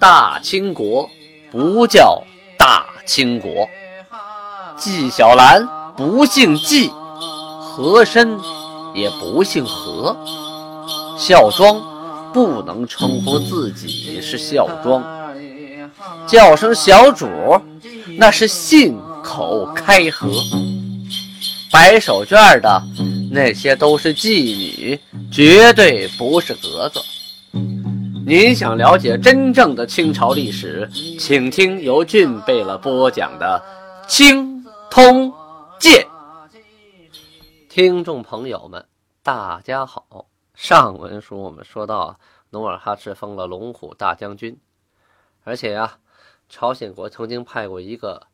大清国不叫大清国，纪晓岚不姓纪，和珅也不姓和，孝庄不能称呼自己是孝庄，叫声小主那是信口开河。白手绢的那些都是妓女，绝对不是格格。您想了解真正的清朝历史，请听由俊贝勒播讲的《清通鉴》。听众朋友们，大家好。上文书我们说到，努尔哈赤封了龙虎大将军，而且呀，朝鲜国曾经派过一个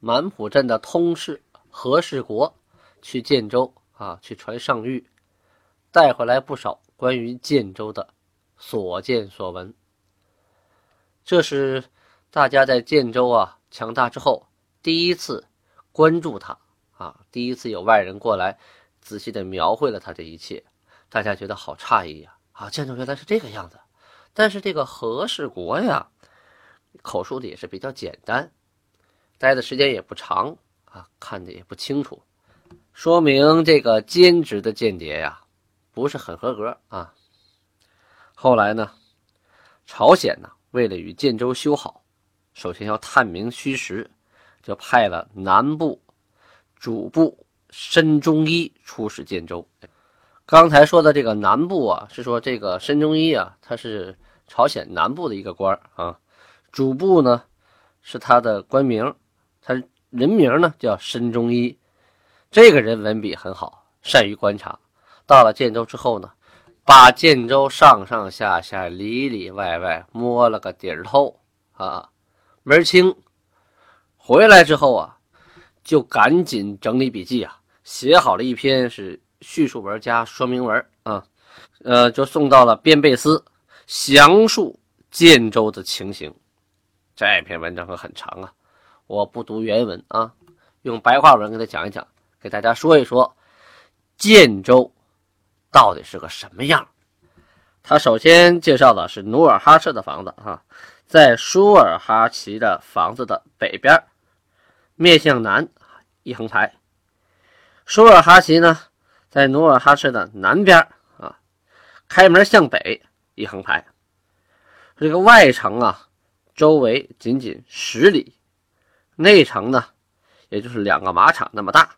满浦镇的通事。何世国去建州啊，去传上谕，带回来不少关于建州的所见所闻。这是大家在建州啊强大之后第一次关注他啊，第一次有外人过来仔细的描绘了他这一切，大家觉得好诧异呀！啊，建州原来是这个样子。但是这个何世国呀，口述的也是比较简单，待的时间也不长。啊，看的也不清楚，说明这个兼职的间谍呀，不是很合格啊。后来呢，朝鲜呢，为了与建州修好，首先要探明虚实，就派了南部主簿申忠一出使建州。刚才说的这个南部啊，是说这个申忠一啊，他是朝鲜南部的一个官啊。主簿呢，是他的官名，他。人名呢叫申忠一，这个人文笔很好，善于观察。到了建州之后呢，把建州上上下下、里里外外摸了个底儿透啊，门清。回来之后啊，就赶紧整理笔记啊，写好了一篇是叙述文加说明文啊，呃，就送到了边贝司，详述建州的情形。这篇文章可很长啊。我不读原文啊，用白话文给他讲一讲，给大家说一说建州到底是个什么样。他首先介绍的是努尔哈赤的房子啊，在舒尔哈齐的房子的北边，面向南一横排。舒尔哈齐呢，在努尔哈赤的南边啊，开门向北一横排。这个外城啊，周围仅仅十里。内城呢，也就是两个马场那么大；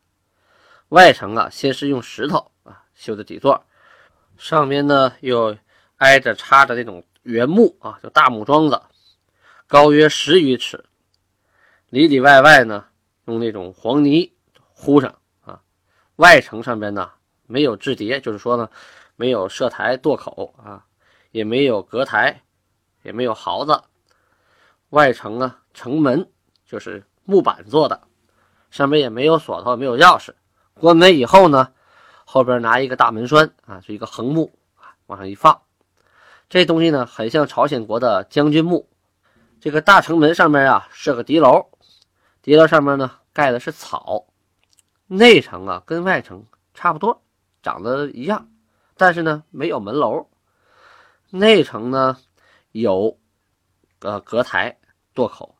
外城啊，先是用石头啊修的几座，上面呢又挨着插着那种圆木啊，就大木桩子，高约十余尺。里里外外呢，用那种黄泥糊上啊。外城上边呢没有制叠，就是说呢没有射台垛口啊，也没有隔台，也没有壕子。外城啊，城门就是。木板做的，上面也没有锁头，没有钥匙。关门以后呢，后边拿一个大门栓啊，是一个横木啊，往上一放。这东西呢，很像朝鲜国的将军木。这个大城门上面啊，是个敌楼，敌楼上面呢盖的是草。内城啊，跟外城差不多，长得一样，但是呢，没有门楼。内城呢，有呃隔台垛口，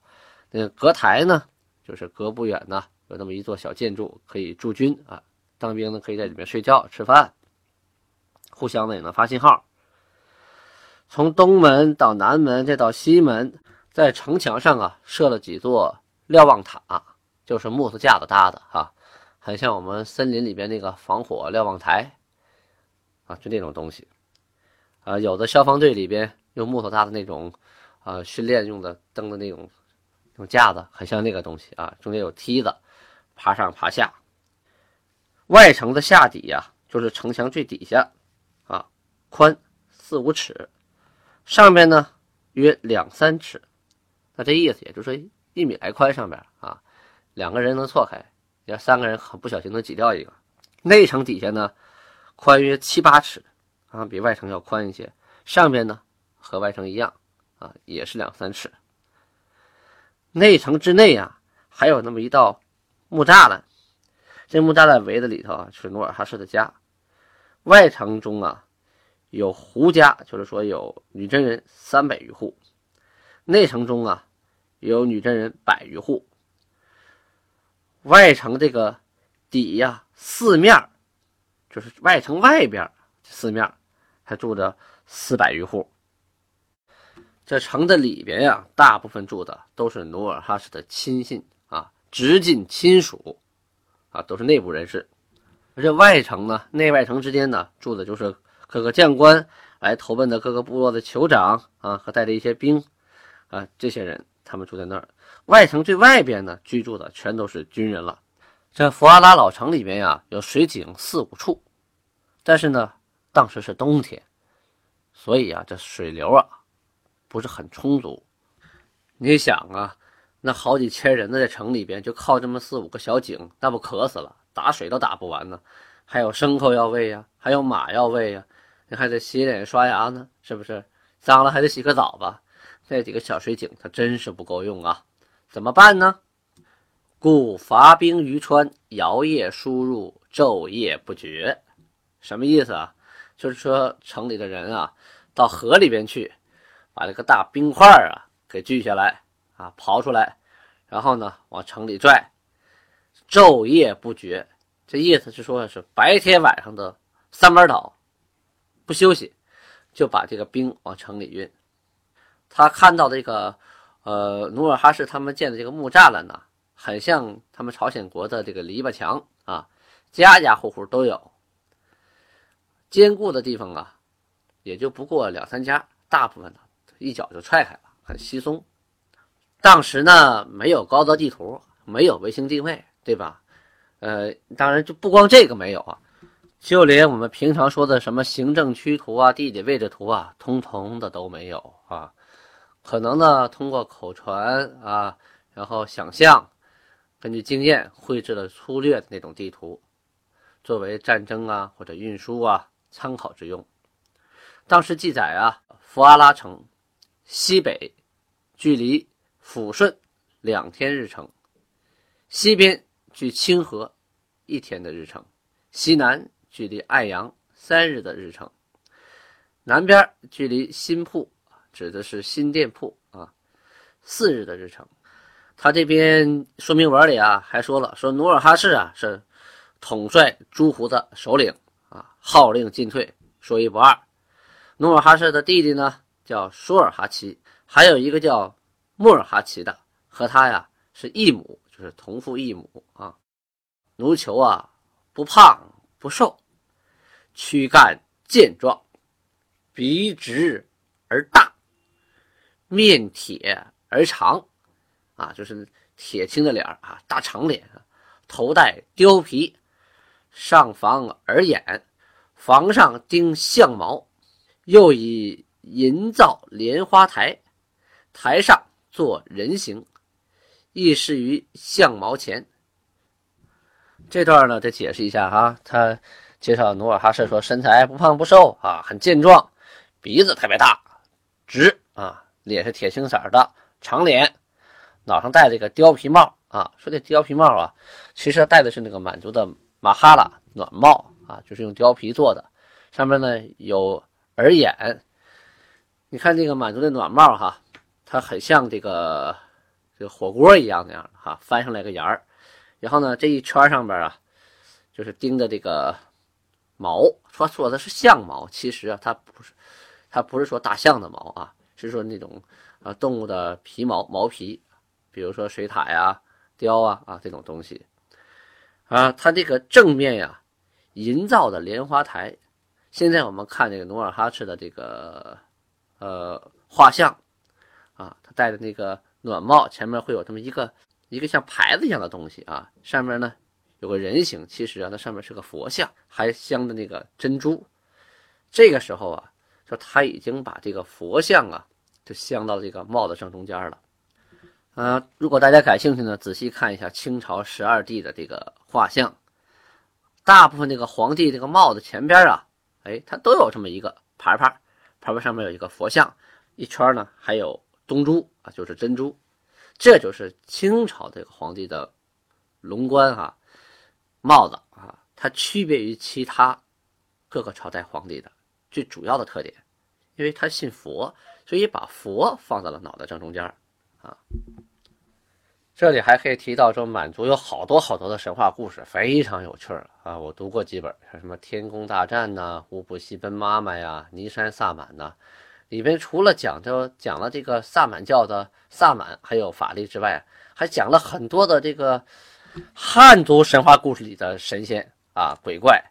那个隔台呢。就是隔不远呢，有那么一座小建筑，可以驻军啊，当兵呢可以在里面睡觉、吃饭，互相呢也能发信号。从东门到南门再到西门，在城墙上啊设了几座瞭望塔，就是木头架子搭的哈，很像我们森林里边那个防火瞭望台啊，就那种东西啊。有的消防队里边用木头搭的那种啊训练用的灯的那种。用架子很像那个东西啊，中间有梯子，爬上爬下。外城的下底呀，就是城墙最底下，啊，宽四五尺，上面呢约两三尺。那这意思也就是说一米来宽，上面啊，两个人能错开，要三个人很不小心能挤掉一个。内城底下呢，宽约七八尺，啊，比外城要宽一些。上面呢和外城一样，啊，也是两三尺。内城之内啊，还有那么一道木栅栏，这木栅栏围的里头啊，是努尔哈赤的家。外城中啊，有胡家，就是说有女真人三百余户。内城中啊，有女真人百余户。外城这个底呀，四面就是外城外边四面还住着四百余户。这城的里边呀，大部分住的都是努尔哈赤的亲信啊，直近亲属啊，都是内部人士。而这外城呢，内外城之间呢，住的就是各个将官来投奔的各个部落的酋长啊，和带着一些兵啊，这些人他们住在那儿。外城最外边呢，居住的全都是军人了。这福阿拉老城里面呀，有水井四五处，但是呢，当时是冬天，所以啊，这水流啊。不是很充足，你想啊，那好几千人呢，在城里边就靠这么四五个小井，那不渴死了，打水都打不完呢。还有牲口要喂呀，还有马要喂呀，你还得洗脸刷牙呢，是不是？脏了还得洗个澡吧？这几个小水井，它真是不够用啊！怎么办呢？故伐兵于川，摇夜输入，昼夜不绝。什么意思啊？就是说城里的人啊，到河里边去。把这个大冰块啊给锯下来啊，刨出来，然后呢往城里拽，昼夜不绝。这意思是说，是白天晚上的三班倒，不休息，就把这个兵往城里运。他看到这个，呃，努尔哈赤他们建的这个木栅栏呢，很像他们朝鲜国的这个篱笆墙啊，家家户户都有。坚固的地方啊，也就不过两三家，大部分呢。一脚就踹开了，很稀松。当时呢，没有高德地图，没有卫星定位，对吧？呃，当然就不光这个没有啊，就连我们平常说的什么行政区图啊、地理位置图啊，通通的都没有啊。可能呢，通过口传啊，然后想象，根据经验绘制了粗略的那种地图，作为战争啊或者运输啊参考之用。当时记载啊，福阿拉城。西北距离抚顺两天日程，西边距清河一天的日程，西南距离爱阳三日的日程，南边距离新铺指的是新店铺啊四日的日程。他这边说明文里啊还说了，说努尔哈赤啊是统帅诸胡的首领啊，号令进退，说一不二。努尔哈赤的弟弟呢？叫舒尔哈齐，还有一个叫穆尔哈齐的，和他呀是异母，就是同父异母啊。奴酋啊，不胖不瘦，躯干健壮，鼻直而大，面铁而长，啊，就是铁青的脸啊，大长脸，头戴貂皮，上房而眼，房上钉象毛，又以。银造莲花台，台上做人形，亦是于相毛前。这段呢，得解释一下哈。他介绍努尔哈赤说，身材不胖不瘦啊，很健壮，鼻子特别大，直啊，脸是铁青色的，长脸，脑上戴这个貂皮帽啊。说这貂皮帽啊，其实戴的是那个满族的马哈拉暖帽啊，就是用貂皮做的，上面呢有耳眼。你看这个满族的暖帽哈，它很像这个这个火锅一样那样的哈，翻上来个沿儿，然后呢这一圈上边啊，就是钉的这个毛，说说的是象毛，其实啊它不是，它不是说大象的毛啊，是说那种啊动物的皮毛毛皮，比如说水獭呀、雕啊啊这种东西啊，它这个正面呀，营造的莲花台，现在我们看这个努尔哈赤的这个。呃，画像，啊，他戴的那个暖帽前面会有这么一个一个像牌子一样的东西啊，上面呢有个人形，其实啊，那上面是个佛像，还镶的那个珍珠。这个时候啊，说他已经把这个佛像啊，就镶到这个帽子正中间了。啊，如果大家感兴趣呢，仔细看一下清朝十二帝的这个画像，大部分那个皇帝这个帽子前边啊，哎，它都有这么一个牌牌。牌牌上面有一个佛像，一圈呢还有东珠啊，就是珍珠，这就是清朝这个皇帝的龙冠哈帽子啊，它区别于其他各个朝代皇帝的最主要的特点，因为他信佛，所以把佛放在了脑袋正中间啊。这里还可以提到说，满族有好多好多的神话故事，非常有趣啊！我读过几本，像什么《天宫大战》呐，《乌布西奔妈妈》呀，《尼山萨满》呐，里边除了讲着讲了这个萨满教的萨满还有法力之外，还讲了很多的这个汉族神话故事里的神仙啊、鬼怪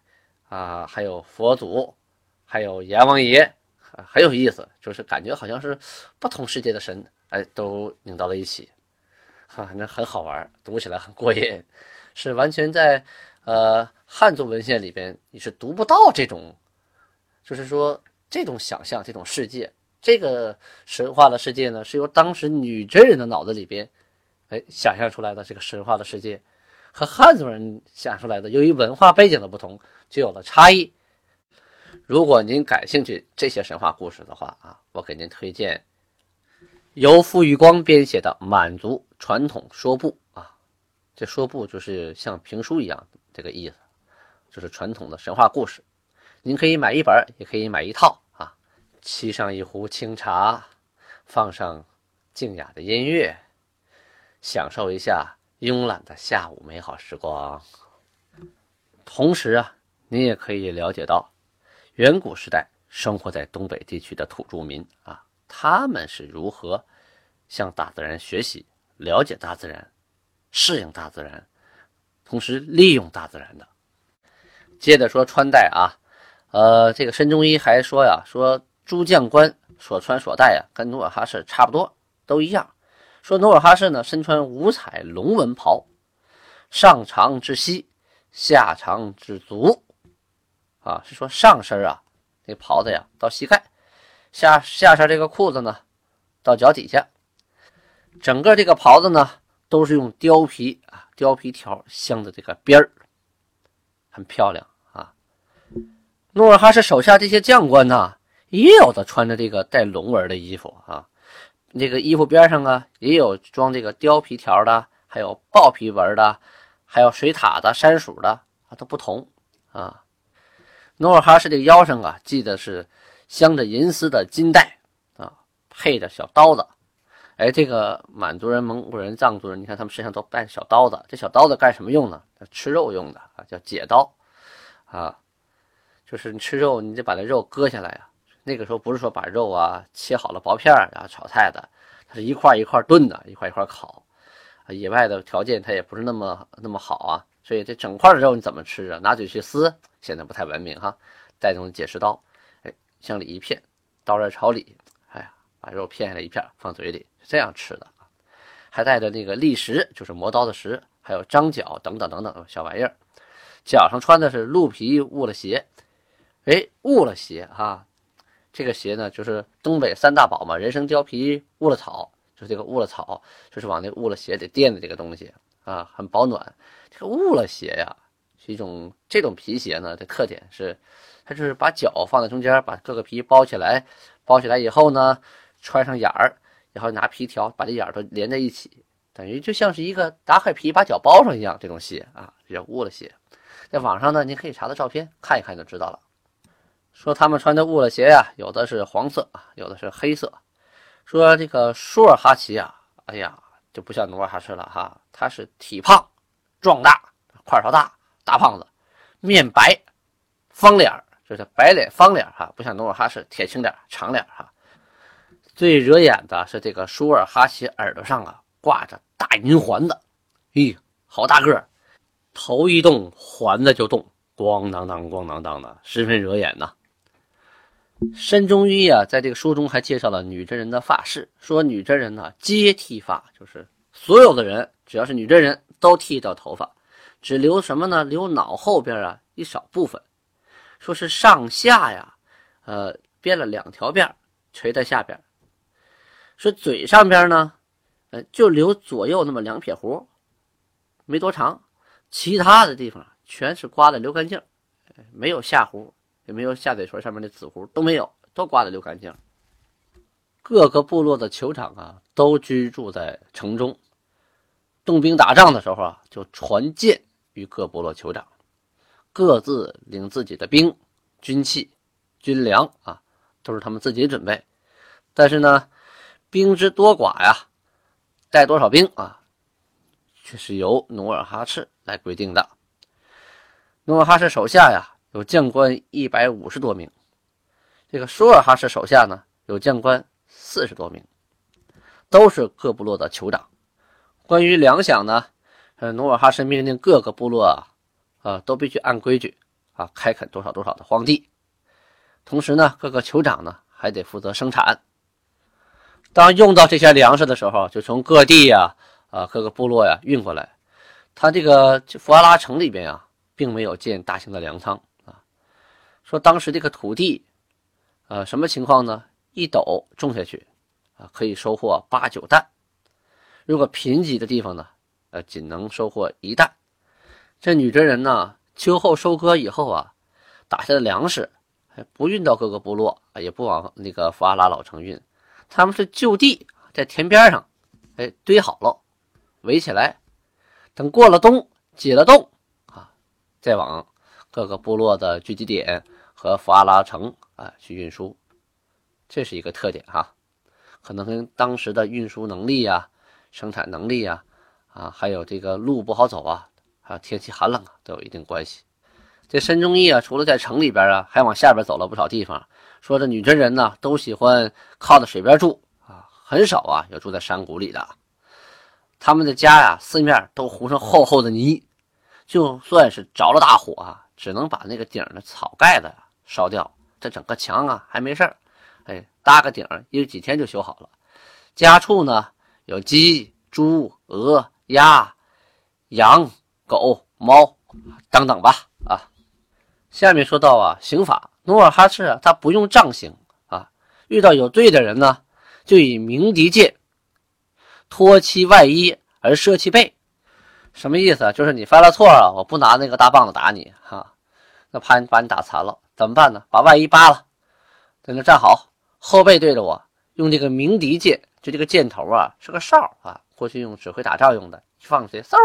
啊，还有佛祖，还有阎王爷，很有意思，就是感觉好像是不同世界的神哎都拧到了一起。啊，那很好玩，读起来很过瘾，是完全在呃汉族文献里边你是读不到这种，就是说这种想象这种世界，这个神话的世界呢，是由当时女真人的脑子里边哎想象出来的这个神话的世界，和汉族人想出来的，由于文化背景的不同，就有了差异。如果您感兴趣这些神话故事的话啊，我给您推荐。由傅玉光编写的满族传统说部啊，这说部就是像评书一样这个意思，就是传统的神话故事。您可以买一本，也可以买一套。沏上一壶清茶，放上静雅的音乐，享受一下慵懒的下午美好时光。同时啊，您也可以了解到远古时代生活在东北地区的土著民啊。他们是如何向大自然学习、了解大自然、适应大自然，同时利用大自然的？接着说穿戴啊，呃，这个申中医还说呀，说诸将官所穿所戴呀，跟努尔哈赤差不多，都一样。说努尔哈赤呢，身穿五彩龙纹袍，上长至膝，下长至足，啊，是说上身啊，那袍子呀到膝盖。下下身这个裤子呢，到脚底下，整个这个袍子呢，都是用貂皮啊，貂皮条镶的这个边儿，很漂亮啊。努尔哈赤手下这些将官呢，也有的穿着这个带龙纹的衣服啊，这个衣服边上啊，也有装这个貂皮条的，还有豹皮纹的，还有水獭的、山鼠的啊，都不同啊。努尔哈赤这个腰上啊，系的是。镶着银丝的金带啊，配着小刀子。哎，这个满族人、蒙古人、藏族人，你看他们身上都带小刀子。这小刀子干什么用呢？吃肉用的啊，叫解刀啊。就是你吃肉，你得把那肉割下来啊。那个时候不是说把肉啊切好了薄片然后炒菜的，它是一块一块炖的，一块一块烤。野外的条件它也不是那么那么好啊，所以这整块的肉你怎么吃啊？拿嘴去撕，显得不太文明哈。带这种解食刀。向里一片，刀刃朝里，哎呀，把肉片下来一片，放嘴里是这样吃的还带着那个利石，就是磨刀的石，还有张角等等等等小玩意儿。脚上穿的是鹿皮兀了鞋，哎，兀了鞋哈，这个鞋呢，就是东北三大宝嘛，人参、貂皮、兀了草，就是这个兀了草，就是往那兀了鞋里垫的这个东西啊，很保暖。这个兀了鞋呀，是一种这种皮鞋呢的特点是。它就是把脚放在中间，把各个皮包起来，包起来以后呢，穿上眼儿，然后拿皮条把这眼儿都连在一起，等于就像是一个打开皮把脚包上一样。这种鞋啊，比较乌了鞋，在网上呢，您可以查到照片看一看就知道了。说他们穿的乌了鞋呀，有的是黄色啊，有的是黑色。说这个舒尔哈齐啊，哎呀，就不像努尔哈赤了哈，他是体胖、壮大、块头大、大胖子，面白、方脸。就是白脸方脸哈，不像努尔哈赤铁青脸长脸哈。最惹眼的是这个舒尔哈齐耳朵上啊挂着大银环子，咦，好大个儿，头一动环子就动，咣当当咣当当的，十分惹眼呐。申中医啊，在这个书中还介绍了女真人的发式，说女真人呢皆剃发，就是所有的人只要是女真人都剃掉头发，只留什么呢？留脑后边啊一少部分。说是上下呀，呃，编了两条辫垂在下边。说嘴上边呢，呃，就留左右那么两撇胡，没多长，其他的地方全是刮的留干净，没有下胡，也没有下嘴唇上面的紫胡都没有，都刮的留干净。各个部落的酋长啊，都居住在城中，动兵打仗的时候啊，就传剑于各部落酋长。各自领自己的兵、军器、军粮啊，都是他们自己准备。但是呢，兵之多寡呀，带多少兵啊，却是由努尔哈赤来规定的。努尔哈赤手下呀，有将官一百五十多名，这个舒尔哈赤手下呢，有将官四十多名，都是各部落的酋长。关于粮饷呢，呃，努尔哈赤命令各个部落啊，啊，都必须按规矩啊，开垦多少多少的荒地。同时呢，各个酋长呢，还得负责生产。当用到这些粮食的时候，就从各地呀，啊，各个部落呀运过来。他这个福阿拉城里边啊，并没有建大型的粮仓。说当时这个土地，呃，什么情况呢？一斗种下去，啊，可以收获八九担。如果贫瘠的地方呢，呃，仅能收获一担。这女真人呢，秋后收割以后啊，打下的粮食，不运到各个部落，也不往那个福阿拉老城运，他们是就地在田边上，哎，堆好了，围起来，等过了冬，解了冻啊，再往各个部落的聚集点和法拉城啊去运输。这是一个特点哈，可能跟当时的运输能力呀。生产能力呀，啊，还有这个路不好走啊，还有天气寒冷啊，都有一定关系。这申忠义啊，除了在城里边啊，还往下边走了不少地方。说这女真人呢，都喜欢靠在水边住啊，很少啊有住在山谷里的。他们的家呀，四面都糊上厚厚的泥，就算是着了大火啊，只能把那个顶的草盖子烧掉，这整个墙啊还没事儿，哎，搭个顶，一几天就修好了。家畜呢？有鸡、猪、鹅、鸭、羊、狗、猫等等吧。啊，下面说到啊，刑法，努尔哈赤啊，他不用杖刑啊，遇到有罪的人呢，就以鸣笛剑脱其外衣而射其背。什么意思啊？就是你犯了错啊，我不拿那个大棒子打你哈，那怕你把你打残了，怎么办呢？把外衣扒了，在那站好，后背对着我，用这个鸣笛剑。就这个箭头啊，是个哨啊，过去用指挥打仗用的，放去嗖，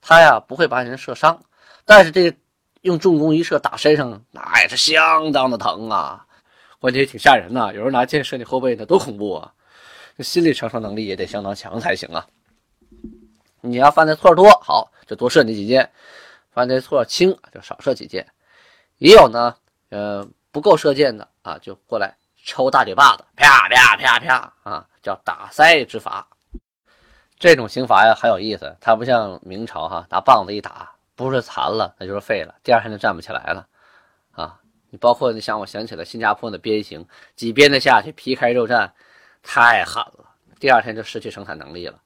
它呀不会把人射伤，但是这个用重弓一射打身上，那也是相当的疼啊，关键也挺吓人呐。有人拿箭射你后背，那多恐怖啊！这心理承受能力也得相当强才行啊。你要犯的错多，好就多射你几箭；犯的错轻，就少射几箭。也有呢，呃，不够射箭的啊，就过来。抽大嘴巴子，啪啪啪啪啊，叫打腮之法。这种刑罚呀，很有意思。它不像明朝哈，拿棒子一打，不是残了，那就是废了，第二天就站不起来了啊。你包括你想，我想起了新加坡的鞭刑，几鞭子下去，皮开肉绽，太狠了，第二天就失去生产能力了。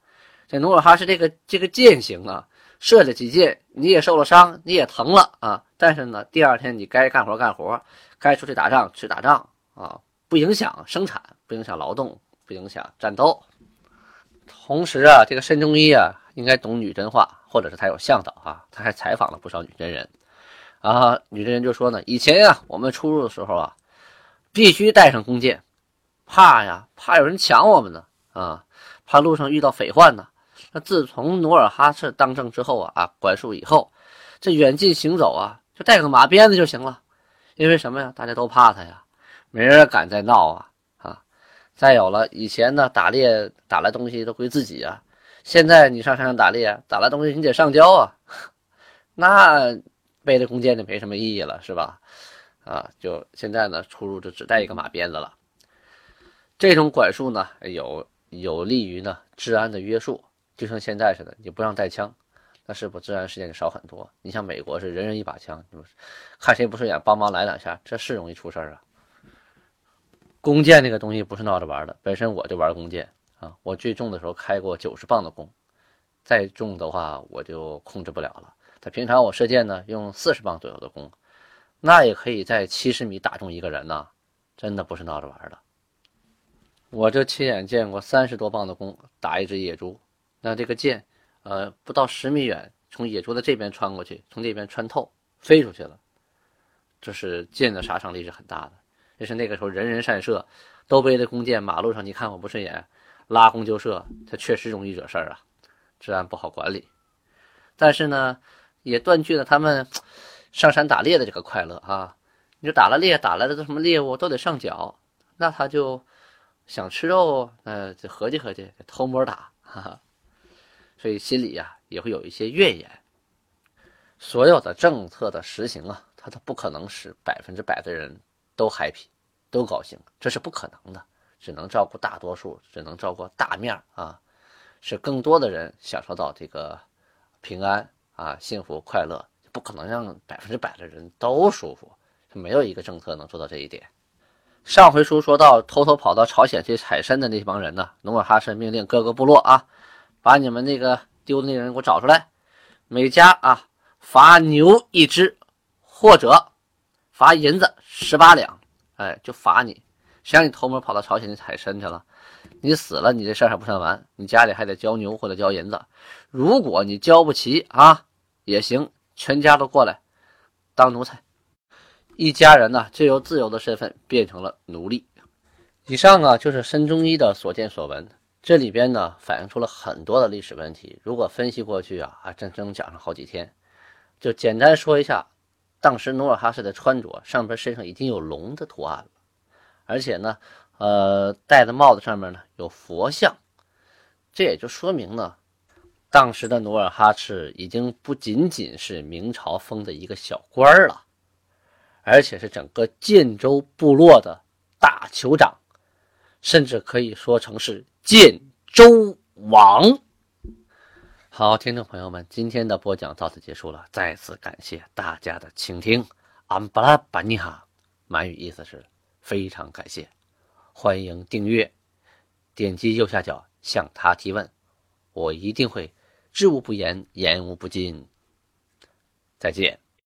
这努尔哈赤这个这个剑刑啊，射了几箭，你也受了伤，你也疼了啊。但是呢，第二天你该干活干活，该出去打仗去打仗啊。不影响生产，不影响劳动，不影响战斗。同时啊，这个申中一啊，应该懂女真话，或者是他有向导啊，他还采访了不少女真人。啊，女真人就说呢，以前呀，我们出入的时候啊，必须带上弓箭，怕呀，怕有人抢我们呢，啊，怕路上遇到匪患呢。那自从努尔哈赤当政之后啊，啊，管束以后，这远近行走啊，带个马鞭子就行了，因为什么呀？大家都怕他呀。没人敢再闹啊啊！再有了，以前呢打猎打来东西都归自己啊，现在你上山上打猎，打来东西你得上交啊，那背着弓箭就没什么意义了，是吧？啊，就现在呢出入就只带一个马鞭子了。这种管束呢有有利于呢治安的约束，就像现在似的，你不让带枪，那是不治安事件就少很多。你像美国是人人一把枪，看谁不顺眼帮忙来两下，这是容易出事儿啊。弓箭那个东西不是闹着玩的，本身我就玩弓箭啊，我最重的时候开过九十磅的弓，再重的话我就控制不了了。他平常我射箭呢，用四十磅左右的弓，那也可以在七十米打中一个人呐，真的不是闹着玩的。我就亲眼见过三十多磅的弓打一只野猪，那这个箭，呃，不到十米远，从野猪的这边穿过去，从这边穿透，飞出去了，这是箭的杀伤力是很大的。这是那个时候人人善射，都背着弓箭，马路上你看我不顺眼，拉弓就射，它确实容易惹事儿啊，治安不好管理。但是呢，也断绝了他们上山打猎的这个快乐啊！你说打了猎打来的什么猎物都得上缴，那他就想吃肉，呃，就合计合计，偷摸打，哈哈，所以心里呀也会有一些怨言。所有的政策的实行啊，它都不可能使百分之百的人都 happy，都高兴，这是不可能的，只能照顾大多数，只能照顾大面啊，使更多的人享受到这个平安啊、幸福、快乐，不可能让百分之百的人都舒服，没有一个政策能做到这一点。上回书说到，偷偷跑到朝鲜去采参的那帮人呢，努尔哈赤命令各个部落啊，把你们那个丢的那人给我找出来，每家啊罚牛一只，或者罚银子十八两，哎，就罚你。谁让你偷摸跑到朝鲜去采参去了？你死了，你这事儿还不算完，你家里还得交牛或者交银子。如果你交不齐啊，也行，全家都过来当奴才。一家人呢，就由自由的身份变成了奴隶。以上啊，就是申中一的所见所闻。这里边呢，反映出了很多的历史问题。如果分析过去啊，还真能讲上好几天。就简单说一下，当时努尔哈赤的穿着，上边身上已经有龙的图案了，而且呢，呃，戴的帽子上面呢有佛像。这也就说明呢，当时的努尔哈赤已经不仅仅是明朝封的一个小官了。而且是整个建州部落的大酋长，甚至可以说成是建州王。好，听众朋友们，今天的播讲到此结束了，再次感谢大家的倾听。安布拉巴尼哈，满语意思是非常感谢，欢迎订阅，点击右下角向他提问，我一定会知无不言，言无不尽。再见。